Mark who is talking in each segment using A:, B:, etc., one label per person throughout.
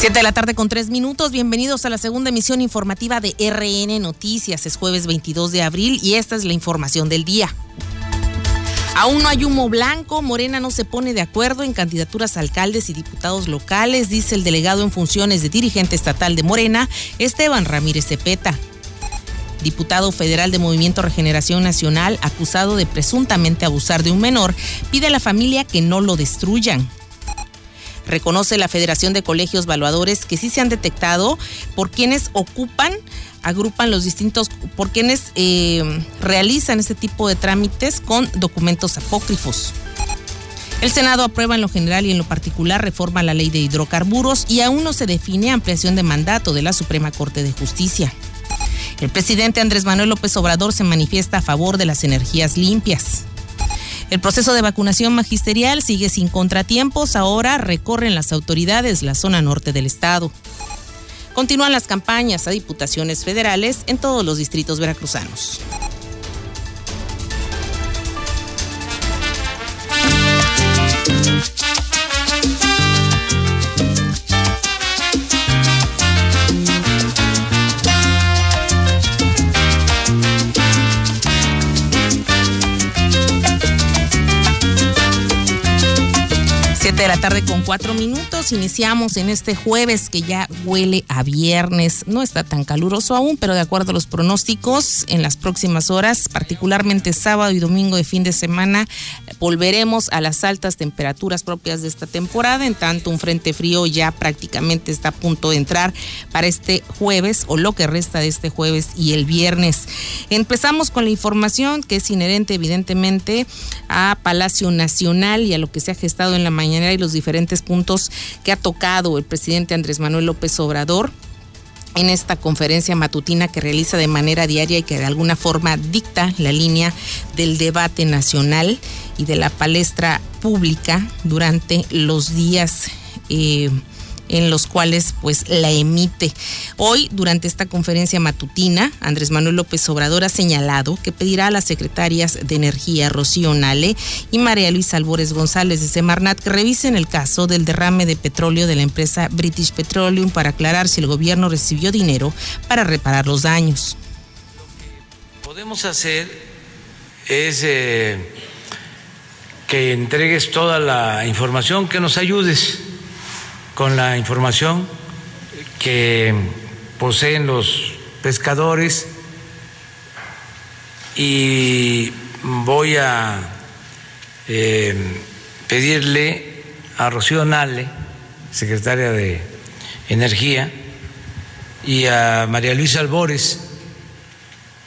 A: Siete de la tarde con tres minutos. Bienvenidos a la segunda emisión informativa de RN Noticias. Es jueves 22 de abril y esta es la información del día. Aún no hay humo blanco, Morena no se pone de acuerdo en candidaturas a alcaldes y diputados locales, dice el delegado en funciones de dirigente estatal de Morena, Esteban Ramírez Cepeta. Diputado federal de Movimiento Regeneración Nacional, acusado de presuntamente abusar de un menor, pide a la familia que no lo destruyan. Reconoce la Federación de Colegios Valuadores que sí se han detectado por quienes ocupan, agrupan los distintos, por quienes eh, realizan este tipo de trámites con documentos apócrifos. El Senado aprueba en lo general y en lo particular reforma la ley de hidrocarburos y aún no se define ampliación de mandato de la Suprema Corte de Justicia. El presidente Andrés Manuel López Obrador se manifiesta a favor de las energías limpias. El proceso de vacunación magisterial sigue sin contratiempos. Ahora recorren las autoridades la zona norte del estado. Continúan las campañas a diputaciones federales en todos los distritos veracruzanos. 7 de la tarde con cuatro minutos. Iniciamos en este jueves que ya huele a viernes. No está tan caluroso aún, pero de acuerdo a los pronósticos, en las próximas horas, particularmente sábado y domingo de fin de semana, volveremos a las altas temperaturas propias de esta temporada. En tanto, un frente frío ya prácticamente está a punto de entrar para este jueves o lo que resta de este jueves y el viernes. Empezamos con la información que es inherente, evidentemente, a Palacio Nacional y a lo que se ha gestado en la mañana y los diferentes puntos que ha tocado el presidente Andrés Manuel López Obrador en esta conferencia matutina que realiza de manera diaria y que de alguna forma dicta la línea del debate nacional y de la palestra pública durante los días eh, en los cuales pues la emite. Hoy, durante esta conferencia matutina, Andrés Manuel López Obrador ha señalado que pedirá a las secretarias de Energía, Rocío Nale y María Luisa Albores González de Semarnat que revisen el caso del derrame de petróleo de la empresa British Petroleum para aclarar si el gobierno recibió dinero para reparar los daños.
B: Lo que podemos hacer es eh, que entregues toda la información, que nos ayudes con la información que poseen los pescadores y voy a eh, pedirle a Rocío Nale, secretaria de Energía, y a María Luisa Albores,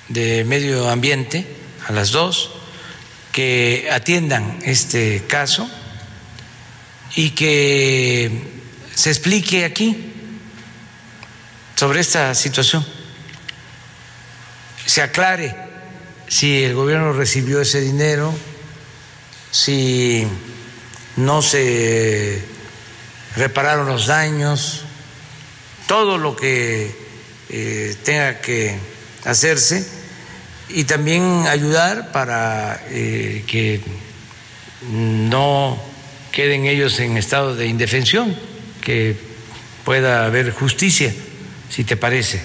B: de Medio Ambiente, a las dos, que atiendan este caso y que se explique aquí sobre esta situación, se aclare si el gobierno recibió ese dinero, si no se repararon los daños, todo lo que eh, tenga que hacerse y también ayudar para eh, que no queden ellos en estado de indefensión que pueda haber justicia, si te parece.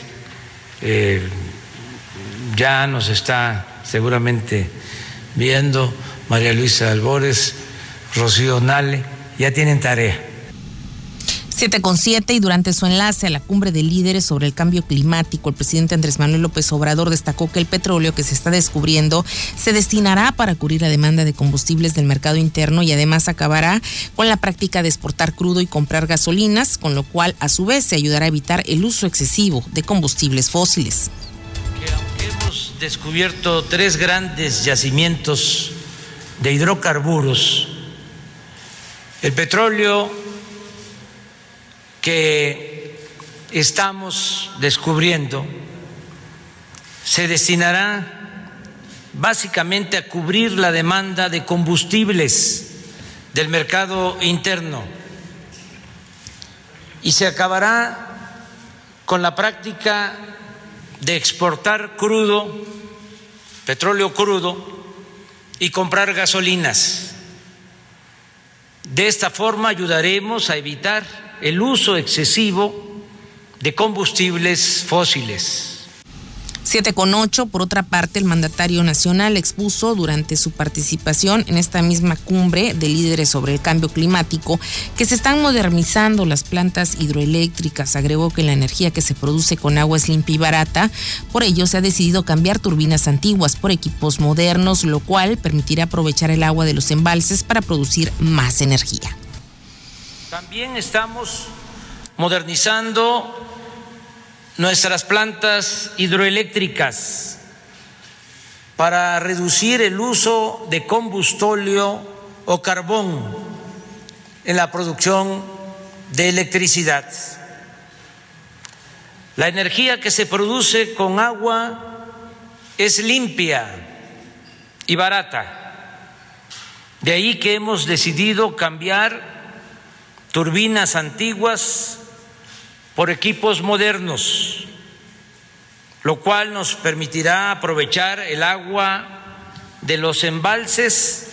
B: Eh, ya nos está seguramente viendo María Luisa Albores, Rocío Nale, ya tienen tarea
A: 7 con 7 y durante su enlace a la cumbre de líderes sobre el cambio climático, el presidente Andrés Manuel López Obrador destacó que el petróleo que se está descubriendo se destinará para cubrir la demanda de combustibles del mercado interno y además acabará con la práctica de exportar crudo y comprar gasolinas, con lo cual a su vez se ayudará a evitar el uso excesivo de combustibles fósiles.
B: Que aunque hemos descubierto tres grandes yacimientos de hidrocarburos, el petróleo que estamos descubriendo se destinará básicamente a cubrir la demanda de combustibles del mercado interno y se acabará con la práctica de exportar crudo, petróleo crudo y comprar gasolinas. De esta forma ayudaremos a evitar el uso excesivo de combustibles fósiles.
A: 7 con 8. Por otra parte, el mandatario nacional expuso durante su participación en esta misma cumbre de líderes sobre el cambio climático que se están modernizando las plantas hidroeléctricas. Agregó que la energía que se produce con agua es limpia y barata. Por ello, se ha decidido cambiar turbinas antiguas por equipos modernos, lo cual permitirá aprovechar el agua de los embalses para producir más energía.
B: También estamos modernizando nuestras plantas hidroeléctricas para reducir el uso de combustóleo o carbón en la producción de electricidad. La energía que se produce con agua es limpia y barata. De ahí que hemos decidido cambiar turbinas antiguas por equipos modernos, lo cual nos permitirá aprovechar el agua de los embalses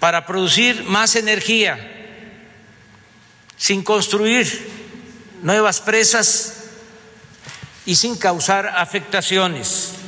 B: para producir más energía sin construir nuevas presas y sin causar afectaciones.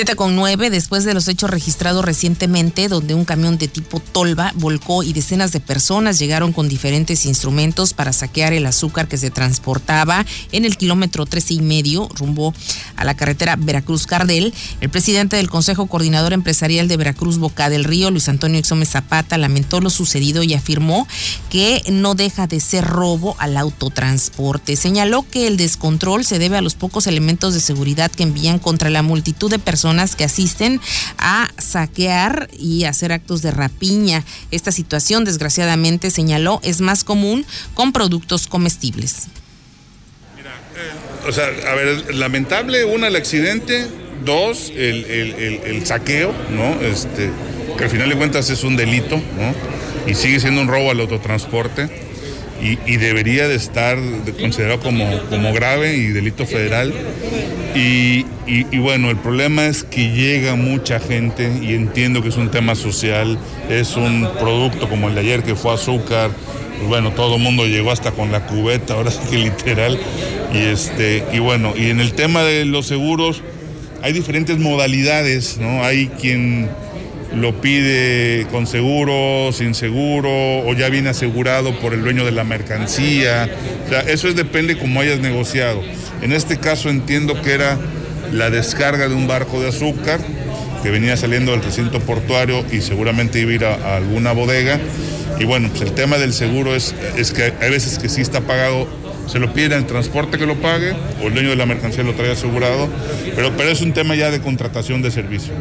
A: 7 con 9, después de los hechos registrados recientemente, donde un camión de tipo tolva volcó y decenas de personas llegaron con diferentes instrumentos para saquear el azúcar que se transportaba en el kilómetro 13 y medio rumbo a la carretera Veracruz-Cardel, el presidente del Consejo Coordinador Empresarial de Veracruz Boca del Río, Luis Antonio Exome Zapata, lamentó lo sucedido y afirmó que no deja de ser robo al autotransporte. Señaló que el descontrol se debe a los pocos elementos de seguridad que envían contra la multitud de personas que asisten a saquear y hacer actos de rapiña. Esta situación, desgraciadamente, señaló, es más común con productos comestibles.
C: Mira, eh, o sea, a ver, lamentable, una, el accidente, dos, el, el, saqueo, ¿no? Este, que al final de cuentas es un delito, ¿no? Y sigue siendo un robo al autotransporte. Y, debería de estar considerado como, como grave y delito federal. Y, bueno, el problema es que llega mucha gente y entiendo que es un tema social, es un producto como el de ayer que fue azúcar, bueno, todo el mundo llegó hasta con la cubeta, ahora sí que literal. Y, este, y bueno, y en el tema de los seguros hay diferentes modalidades, ¿no? Hay quien lo pide con seguro, sin seguro, o ya viene asegurado por el dueño de la mercancía. O sea, eso es, depende cómo hayas negociado. En este caso entiendo que era la descarga de un barco de azúcar que venía saliendo del recinto portuario y seguramente iba a ir a, alguna bodega. Y bueno, pues el tema del seguro es, es que hay veces que sí está pagado se lo pide el transporte que lo pague o el dueño de la mercancía lo trae asegurado, pero, pero es un tema ya de contratación de servicio.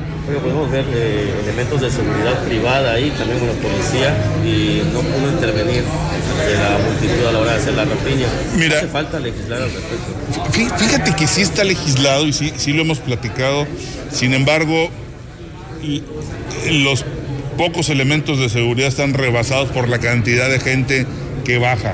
D: podemos ver eh, elementos de seguridad privada ahí, también una policía, y no pudo intervenir de la multitud a la hora de hacer la rapiña. Mira, ¿Hace falta legislar al respecto?
C: Fíjate que sí está legislado y sí, sí lo hemos platicado, sin embargo, los pocos elementos de seguridad están rebasados por la cantidad de gente que baja.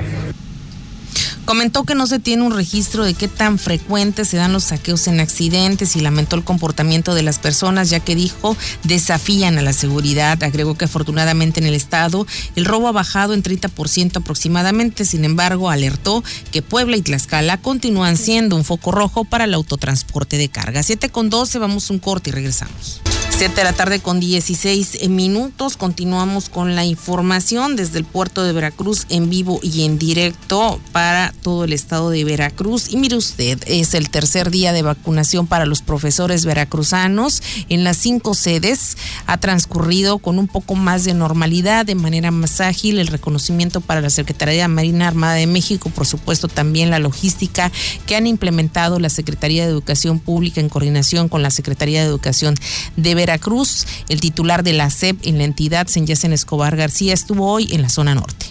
A: Comentó que no se tiene un registro de qué tan frecuentes se dan los saqueos en accidentes y lamentó el comportamiento de las personas, ya que dijo desafían a la seguridad. Agregó que afortunadamente en el estado el robo ha bajado en 30% aproximadamente. Sin embargo, alertó que Puebla y Tlaxcala continúan siendo un foco rojo para el autotransporte de carga. 7 con 12, vamos un corte y regresamos. 7 de la tarde con 16 minutos. Continuamos con la información desde el puerto de Veracruz en vivo y en directo para todo el estado de Veracruz. Y mire usted, es el tercer día de vacunación para los profesores veracruzanos en las cinco sedes. Ha transcurrido con un poco más de normalidad, de manera más ágil. El reconocimiento para la Secretaría de Marina Armada de México, por supuesto, también la logística que han implementado la Secretaría de Educación Pública en coordinación con la Secretaría de Educación de Veracruz Veracruz. El titular de la SEP en la entidad, Senyacen Escobar García, estuvo hoy en la zona norte.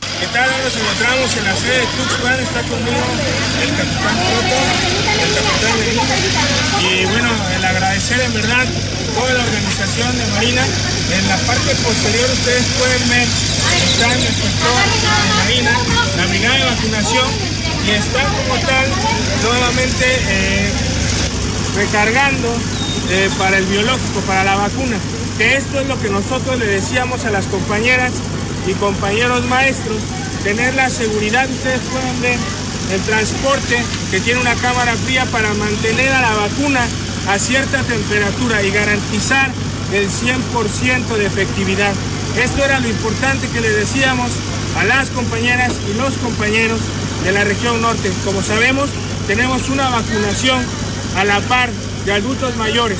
E: ¿Qué tal? Nos encontramos en la sede de Tuxpan, está conmigo el capitán Proto, el capitán de Y bueno, el agradecer en verdad toda la organización de Marina. En la parte posterior ustedes pueden ver, está en el sector de Marina, la brigada de vacunación y está como tal nuevamente eh, recargando eh, para el biológico, para la vacuna. Que esto es lo que nosotros le decíamos a las compañeras y compañeros maestros tener la seguridad, ustedes pueden ver el transporte que tiene una cámara fría para mantener a la vacuna a cierta temperatura y garantizar el 100% de efectividad. Esto era lo importante que le decíamos a las compañeras y los compañeros de la región norte. Como sabemos, tenemos una vacunación a la par de adultos mayores.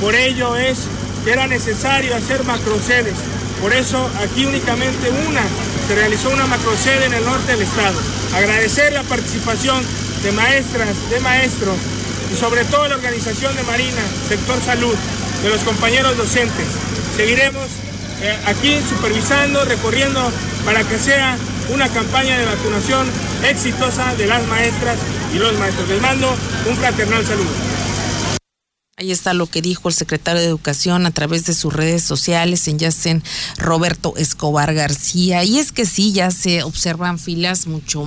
E: Por ello es que era necesario hacer macrosedes. Por eso aquí únicamente una se realizó una macrosede en el norte del estado. Agradecer la participación de maestras, de maestros y sobre todo la organización de Marina, sector salud, de los compañeros docentes. Seguiremos eh, aquí supervisando, recorriendo para que sea una campaña de vacunación exitosa de las maestras y los maestros. Les mando un fraternal saludo.
A: Ahí está lo que dijo el secretario de Educación a través de sus redes sociales en Yacen Roberto Escobar García. Y es que sí, ya se observan filas mucho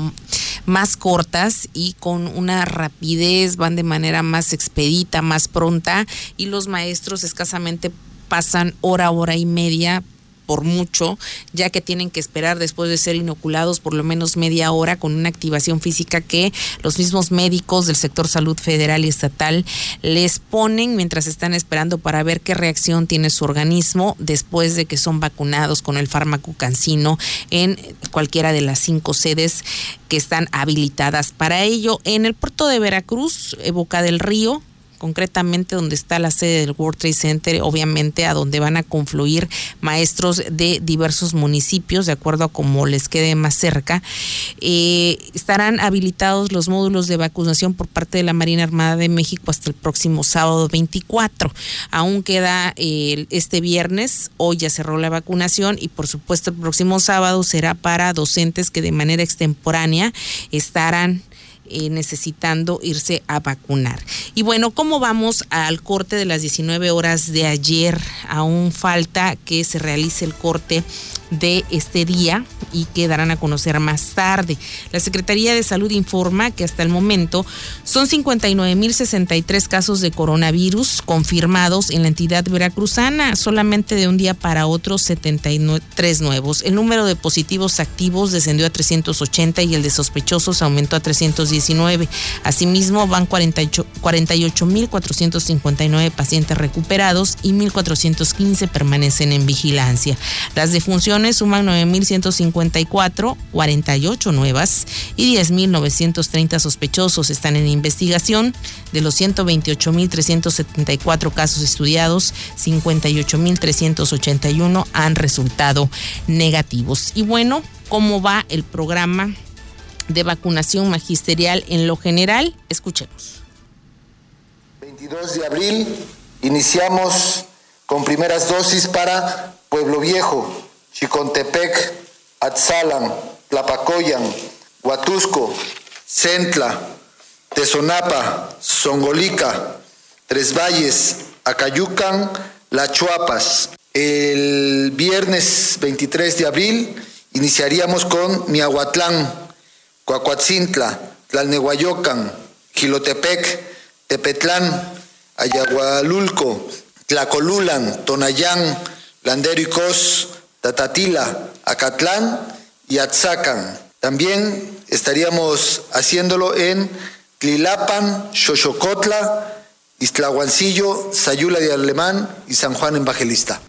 A: más cortas y con una rapidez, van de manera más expedita, más pronta y los maestros escasamente pasan hora, hora y media por mucho, ya que tienen que esperar después de ser inoculados por lo menos media hora con una activación física que los mismos médicos del sector salud federal y estatal les ponen mientras están esperando para ver qué reacción tiene su organismo después de que son vacunados con el fármaco cancino en cualquiera de las cinco sedes que están habilitadas para ello. En el puerto de Veracruz, Boca del Río, concretamente donde está la sede del World Trade Center, obviamente a donde van a confluir maestros de diversos municipios, de acuerdo a cómo les quede más cerca. Eh, estarán habilitados los módulos de vacunación por parte de la Marina Armada de México hasta el próximo sábado 24. Aún queda eh, este viernes, hoy ya cerró la vacunación y por supuesto el próximo sábado será para docentes que de manera extemporánea estarán eh, necesitando irse a vacunar. Y bueno, ¿cómo vamos al corte de las 19 horas de ayer? Aún falta que se realice el corte de este día y que darán a conocer más tarde. La Secretaría de Salud informa que hasta el momento son 59.063 casos de coronavirus confirmados en la entidad veracruzana, solamente de un día para otro 73 nuevos. El número de positivos activos descendió a 380 y el de sospechosos aumentó a 319. Asimismo, van 48.459 pacientes recuperados y 1.415 permanecen en vigilancia. Las defunciones suman 9.154, 48 nuevas y 10.930 sospechosos están en investigación. De los 128.374 casos estudiados, 58.381 han resultado negativos. Y bueno, ¿cómo va el programa de vacunación magisterial en lo general? Escuchemos.
F: 22 de abril iniciamos con primeras dosis para Pueblo Viejo, Chicontepec, Atzalan, Tlapacoyan, Huatusco, Centla, Tezonapa, Songolica, Tres Valles, Acayucan, La Chuapas. El viernes 23 de abril iniciaríamos con Miahuatlán, Coacuatzintla, Tlalnehuayocan, Gilotepec, Tepetlán, Ayagualulco, Tlacolulan, Tonayán, Landero y Cos, Tatatila, Acatlán y Atzacan. También estaríamos haciéndolo en Tlilapan, Xochocotla, Istlahuancillo, Sayula de Alemán y San Juan Evangelista.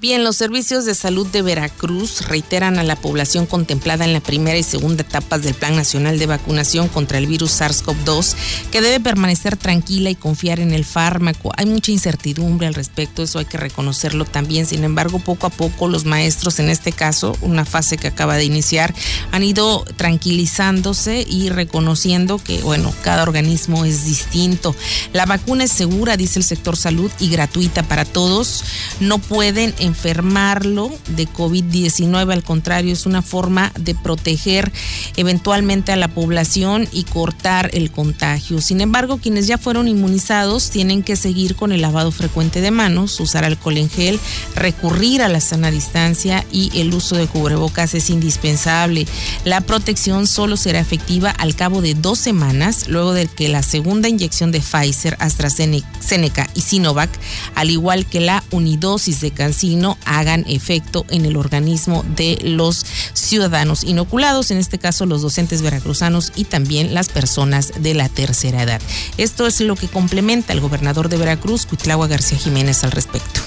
A: Bien, los servicios de salud de Veracruz reiteran a la población contemplada en la primera y segunda etapas del Plan Nacional de Vacunación contra el virus SARS-CoV-2 que debe permanecer tranquila y confiar en el fármaco. Hay mucha incertidumbre al respecto, eso hay que reconocerlo también. Sin embargo, poco a poco los maestros, en este caso, una fase que acaba de iniciar, han ido tranquilizándose y reconociendo que, bueno, cada organismo es distinto. La vacuna es segura, dice el sector salud, y gratuita para todos. No pueden enfermarlo de COVID-19, al contrario, es una forma de proteger eventualmente a la población y cortar el contagio. Sin embargo, quienes ya fueron inmunizados tienen que seguir con el lavado frecuente de manos, usar alcohol en gel, recurrir a la sana distancia y el uso de cubrebocas es indispensable. La protección solo será efectiva al cabo de dos semanas, luego de que la segunda inyección de Pfizer, AstraZeneca y Sinovac, al igual que la unidosis de Cancino, no hagan efecto en el organismo de los ciudadanos inoculados, en este caso los docentes veracruzanos y también las personas de la tercera edad. Esto es lo que complementa el gobernador de Veracruz, Cuitlagua García Jiménez, al respecto.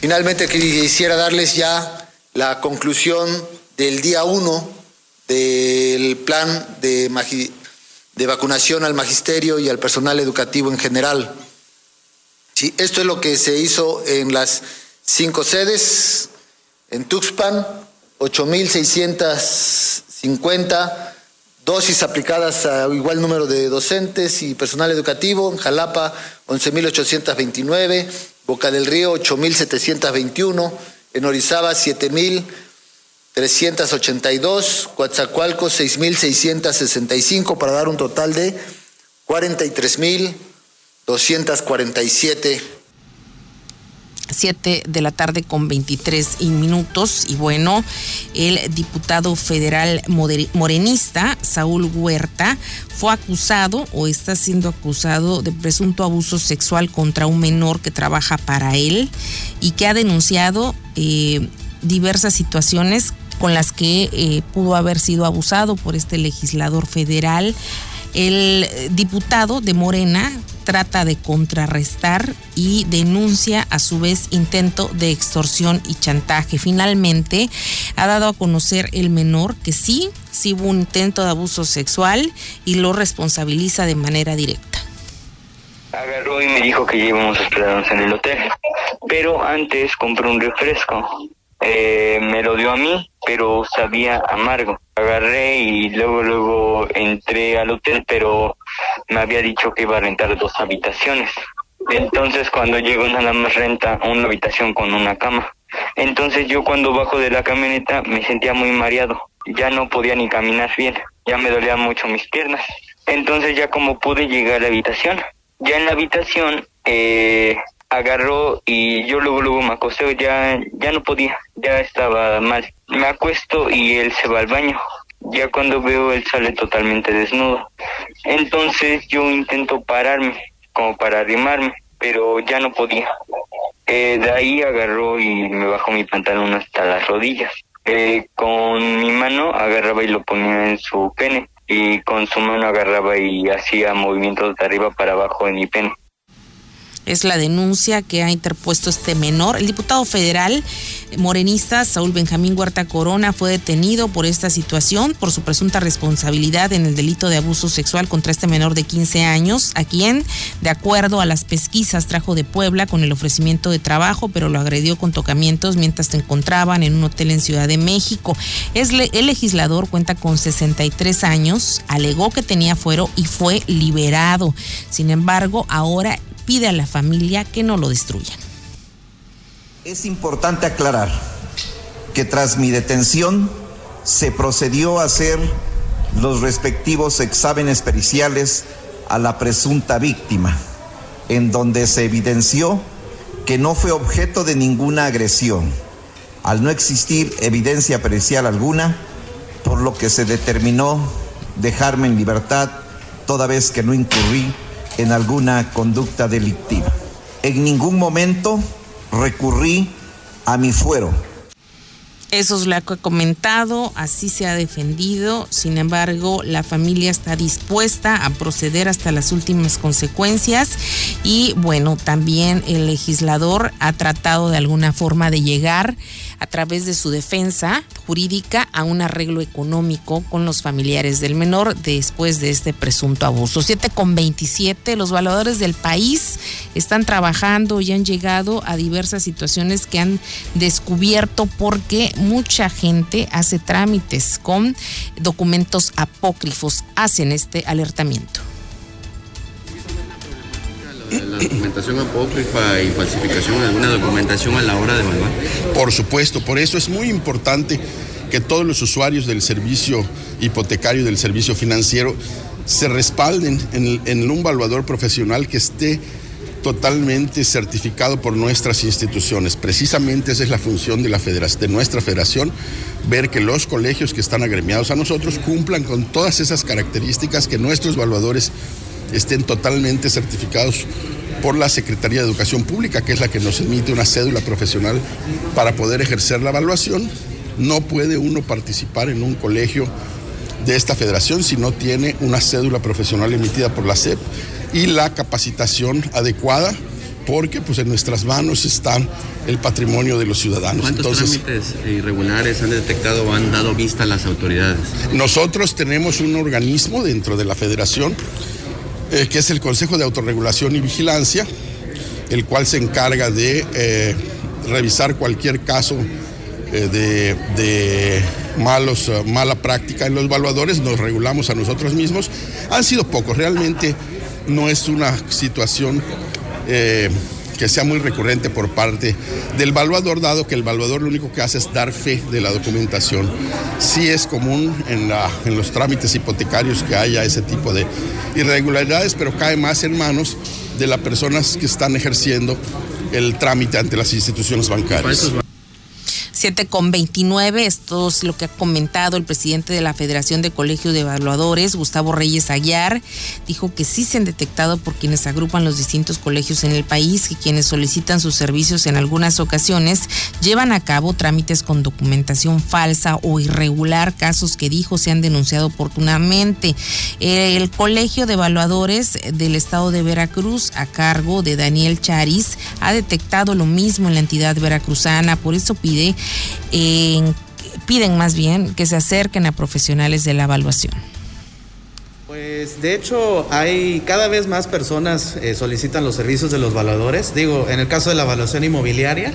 F: Finalmente quisiera darles ya la conclusión del día 1 del plan de, de, vacunación al magisterio y al personal educativo en general. Esto es lo que se hizo en las cinco sedes, en Tuxpan, 8.650 dosis aplicadas a igual número de docentes y personal educativo, en Jalapa 11.829, Boca del Río 8.721, en Orizaba 7.382, Coatzacoalcos 6.665 para dar un total de 43.247
A: 7 de la tarde con 23 minutos. Y bueno, el diputado federal morenista, Saúl Huerta, fue acusado o está siendo acusado de presunto abuso sexual contra un menor que trabaja para él y que ha denunciado eh, diversas situaciones con las que eh, pudo haber sido abusado por este legislador federal. El diputado de Morena trata de contrarrestar y denuncia a su vez intento de extorsión y chantaje. Finalmente ha dado a conocer el menor que sí, sí hubo un intento de abuso sexual y lo responsabiliza de manera directa.
G: Agarró y me dijo que a esperarnos en el hotel, pero antes compré un refresco eh, me lo dio a mí, pero sabía amargo. Agarré y luego, luego entré al hotel, pero me había dicho que iba a rentar dos habitaciones. Entonces cuando llego nada más renta una habitación con una cama. Entonces yo cuando bajo de la camioneta me sentía muy mareado. Ya no podía ni caminar bien. Ya me dolían mucho mis piernas. Entonces ya como pude llegar a la habitación. Ya en la habitación eh, agarró y yo luego luego me acosté, ya, ya no podía, ya estaba mal. Me acuesto y él se va al baño. Ya cuando veo él sale totalmente desnudo. Entonces yo intento pararme, como para arrimarme, pero ya no podía. Eh, de ahí agarró y me bajó mi pantalón hasta las rodillas. Eh, con mi mano agarraba y lo ponía en su pene y con su mano agarraba y hacía movimientos de arriba para abajo en mi pene
A: es la denuncia que ha interpuesto este menor. El diputado federal morenista Saúl Benjamín Huerta Corona fue detenido por esta situación, por su presunta responsabilidad en el delito de abuso sexual contra este menor de 15 años, a quien, de acuerdo a las pesquisas, trajo de Puebla con el ofrecimiento de trabajo, pero lo agredió con tocamientos mientras se encontraban en un hotel en Ciudad de México. El legislador cuenta con 63 años, alegó que tenía fuero y fue liberado. Sin embargo, ahora pide a la familia que no lo destruyan.
H: Es importante aclarar que tras mi detención se procedió a hacer los respectivos exámenes periciales a la presunta víctima, en donde se evidenció que no fue objeto de ninguna agresión, al no existir evidencia pericial alguna, por lo que se determinó dejarme en libertad toda vez que no incurrí en alguna conducta delictiva. En ningún momento recurrí a mi fuero.
A: Eso es lo que he comentado, así se ha defendido, sin embargo la familia está dispuesta a proceder hasta las últimas consecuencias y bueno, también el legislador ha tratado de alguna forma de llegar a través de su defensa jurídica a un arreglo económico con los familiares del menor después de este presunto abuso. 7 con 27, los valores del país están trabajando y han llegado a diversas situaciones que han descubierto porque mucha gente hace trámites con documentos apócrifos, hacen este alertamiento
I: la documentación apócrifa y falsificación de alguna documentación a la hora de evaluar?
C: Por supuesto, por eso es muy importante que todos los usuarios del servicio hipotecario y del servicio financiero se respalden en, un evaluador profesional que esté totalmente certificado por nuestras instituciones. Precisamente esa es la función de, la de nuestra federación, ver que los colegios que están agremiados a nosotros cumplan con todas esas características, que nuestros evaluadores estén totalmente certificados
J: por la Secretaría de Educación Pública, que es la que nos emite una cédula profesional para poder ejercer la evaluación. No puede uno participar en un colegio de esta federación si no tiene una cédula profesional emitida por la SEP y la capacitación adecuada porque pues en nuestras manos está el patrimonio de los ciudadanos.
I: ¿Cuántos trámites irregulares han detectado o han dado vista a las autoridades?
J: Nosotros tenemos un organismo dentro de la federación eh, que es el Consejo de Autorregulación y Vigilancia, el cual se encarga de eh, revisar cualquier caso eh, de, de malos, mala práctica en los evaluadores, nos regulamos a nosotros mismos. Han sido pocos, realmente no es una situación eh, que sea muy recurrente por parte del evaluador, dado que el evaluador lo único que hace es dar fe de la documentación. Sí es común en, la, en los trámites hipotecarios que haya ese tipo de irregularidades, pero cae más en manos de las personas que están ejerciendo el trámite ante las instituciones bancarias.
A: 7 con 29. Esto es lo que ha comentado el presidente de la Federación de Colegios de Evaluadores, Gustavo Reyes Aguiar. Dijo que sí se han detectado por quienes agrupan los distintos colegios en el país y quienes solicitan sus servicios en algunas ocasiones llevan a cabo trámites con documentación falsa o irregular, casos que dijo se han denunciado oportunamente. El Colegio de Evaluadores del Estado de Veracruz, a cargo de Daniel Charis, ha detectado lo mismo en la entidad veracruzana, por eso pide piden más bien que se acerquen a profesionales de la evaluación.
K: Pues de hecho hay cada vez más personas eh, solicitan los servicios de los evaluadores. Digo, en el caso de la evaluación inmobiliaria,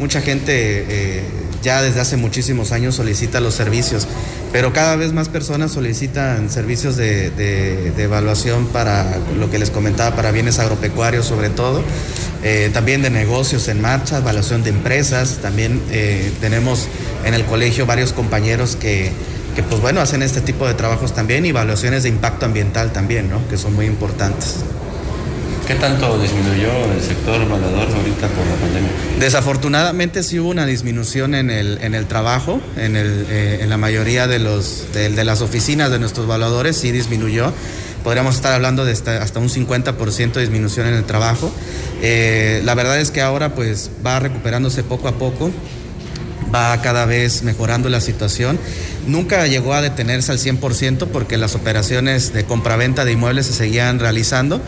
K: mucha gente eh, ya desde hace muchísimos años solicita los servicios, pero cada vez más personas solicitan servicios de, de evaluación para lo que les comentaba, para bienes agropecuarios sobre todo. Eh, también de negocios en marcha, evaluación de empresas, también eh, tenemos en el colegio varios compañeros que, que, pues bueno, hacen este tipo de trabajos también y evaluaciones de impacto ambiental también, ¿no? Que son muy importantes.
I: ¿Qué tanto disminuyó el sector evaluador ahorita por la pandemia?
K: Desafortunadamente sí hubo una disminución en el, en el trabajo, en, el, eh, en la mayoría de, los, de, de las oficinas de nuestros evaluadores sí disminuyó podríamos estar hablando de hasta un 50% de disminución en el trabajo. Eh, la verdad es que ahora pues va recuperándose poco a poco, va cada vez mejorando la situación. Nunca llegó a detenerse al 100% porque las operaciones de compraventa de inmuebles se seguían realizando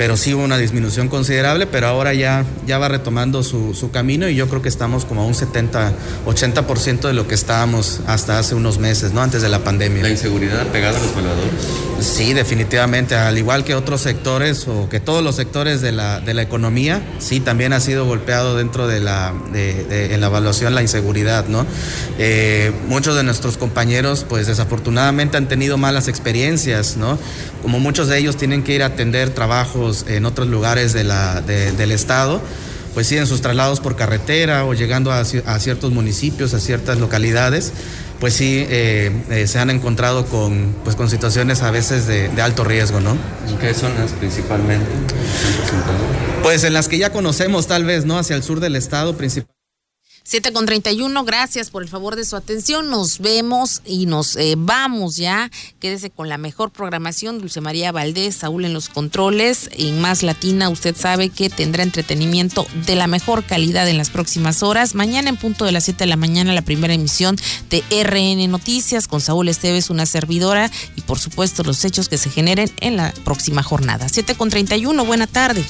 K: pero sí hubo una disminución considerable, pero ahora ya, ya va retomando su, su camino y yo creo que estamos como a un 70, 80% de lo que estábamos hasta hace unos meses, ¿no? Antes de la pandemia.
I: ¿La inseguridad pegada a los pobladores?
K: Sí, definitivamente, al igual que otros sectores o que todos los sectores de la, de la economía, sí, también ha sido golpeado dentro de la, de, en la evaluación la inseguridad, ¿no? Eh, muchos de nuestros compañeros, pues desafortunadamente han tenido malas experiencias, ¿no? Como muchos de ellos tienen que ir a atender trabajos en otros lugares de la, del estado, pues siguen sus traslados por carretera o llegando a, ciertos municipios, a ciertas localidades, pues sí eh, eh, se han encontrado con, pues, con situaciones a veces de, de alto riesgo, ¿no?
I: ¿En qué zonas principalmente?
K: Pues en las que ya conocemos tal vez, ¿no? Hacia el sur del estado principalmente.
A: 7 con 31, gracias por el favor de su atención. Nos vemos y nos eh, vamos ya. Quédese con la mejor programación. Dulce María Valdés, Saúl en los controles. En Más Latina, usted sabe que tendrá entretenimiento de la mejor calidad en las próximas horas. Mañana en punto de las 7 de la mañana, la primera emisión de RN Noticias con Saúl Esteves, una servidora. Y por supuesto, los hechos que se generen en la próxima jornada. 7 con 31, buena tarde.